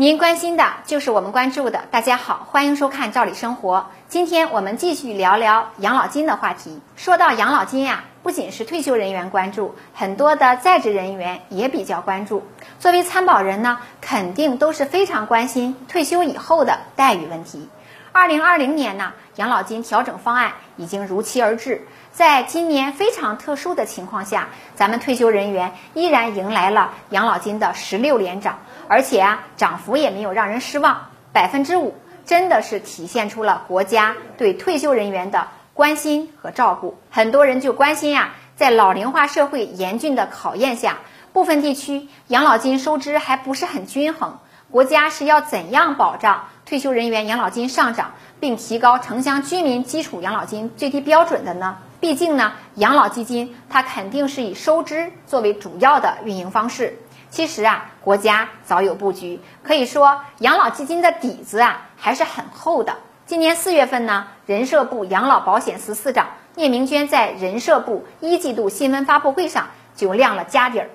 您关心的就是我们关注的。大家好，欢迎收看《赵理生活》。今天我们继续聊聊养老金的话题。说到养老金呀，不仅是退休人员关注，很多的在职人员也比较关注。作为参保人呢，肯定都是非常关心退休以后的待遇问题。二零二零年呢，养老金调整方案已经如期而至。在今年非常特殊的情况下，咱们退休人员依然迎来了养老金的十六连涨。而且啊，涨幅也没有让人失望，百分之五，真的是体现出了国家对退休人员的关心和照顾。很多人就关心呀，在老龄化社会严峻的考验下，部分地区养老金收支还不是很均衡，国家是要怎样保障退休人员养老金上涨，并提高城乡居民基础养老金最低标准的呢？毕竟呢，养老基金它肯定是以收支作为主要的运营方式。其实啊，国家早有布局，可以说养老基金的底子啊还是很厚的。今年四月份呢，人社部养老保险司司长聂明娟在人社部一季度新闻发布会上就亮了家底儿。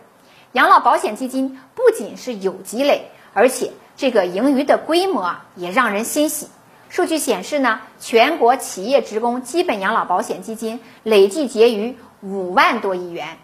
养老保险基金不仅是有积累，而且这个盈余的规模啊也让人欣喜。数据显示呢，全国企业职工基本养老保险基金累计结余五万多亿元。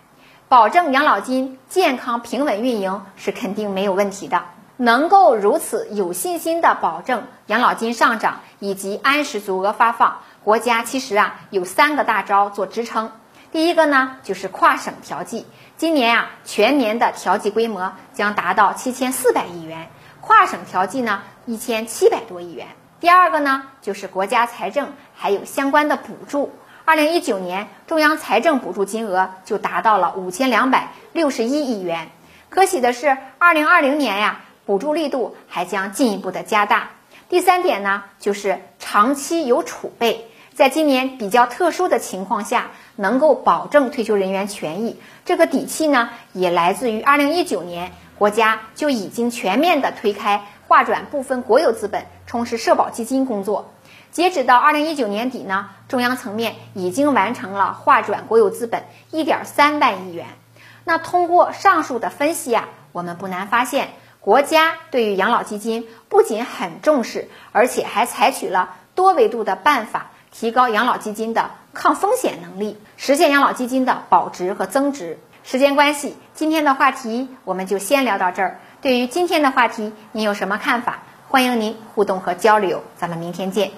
保证养老金健康平稳运营是肯定没有问题的。能够如此有信心的保证养老金上涨以及按时足额发放，国家其实啊有三个大招做支撑。第一个呢就是跨省调剂，今年啊全年的调剂规模将达到七千四百亿元，跨省调剂呢一千七百多亿元。第二个呢就是国家财政还有相关的补助。二零一九年，中央财政补助金额就达到了五千两百六十一亿元。可喜的是，二零二零年呀，补助力度还将进一步的加大。第三点呢，就是长期有储备，在今年比较特殊的情况下，能够保证退休人员权益，这个底气呢，也来自于二零一九年国家就已经全面的推开划转部分国有资本充实社保基金工作。截止到二零一九年底呢，中央层面已经完成了划转国有资本一点三万亿元。那通过上述的分析啊，我们不难发现，国家对于养老基金不仅很重视，而且还采取了多维度的办法，提高养老基金的抗风险能力，实现养老基金的保值和增值。时间关系，今天的话题我们就先聊到这儿。对于今天的话题，您有什么看法？欢迎您互动和交流。咱们明天见。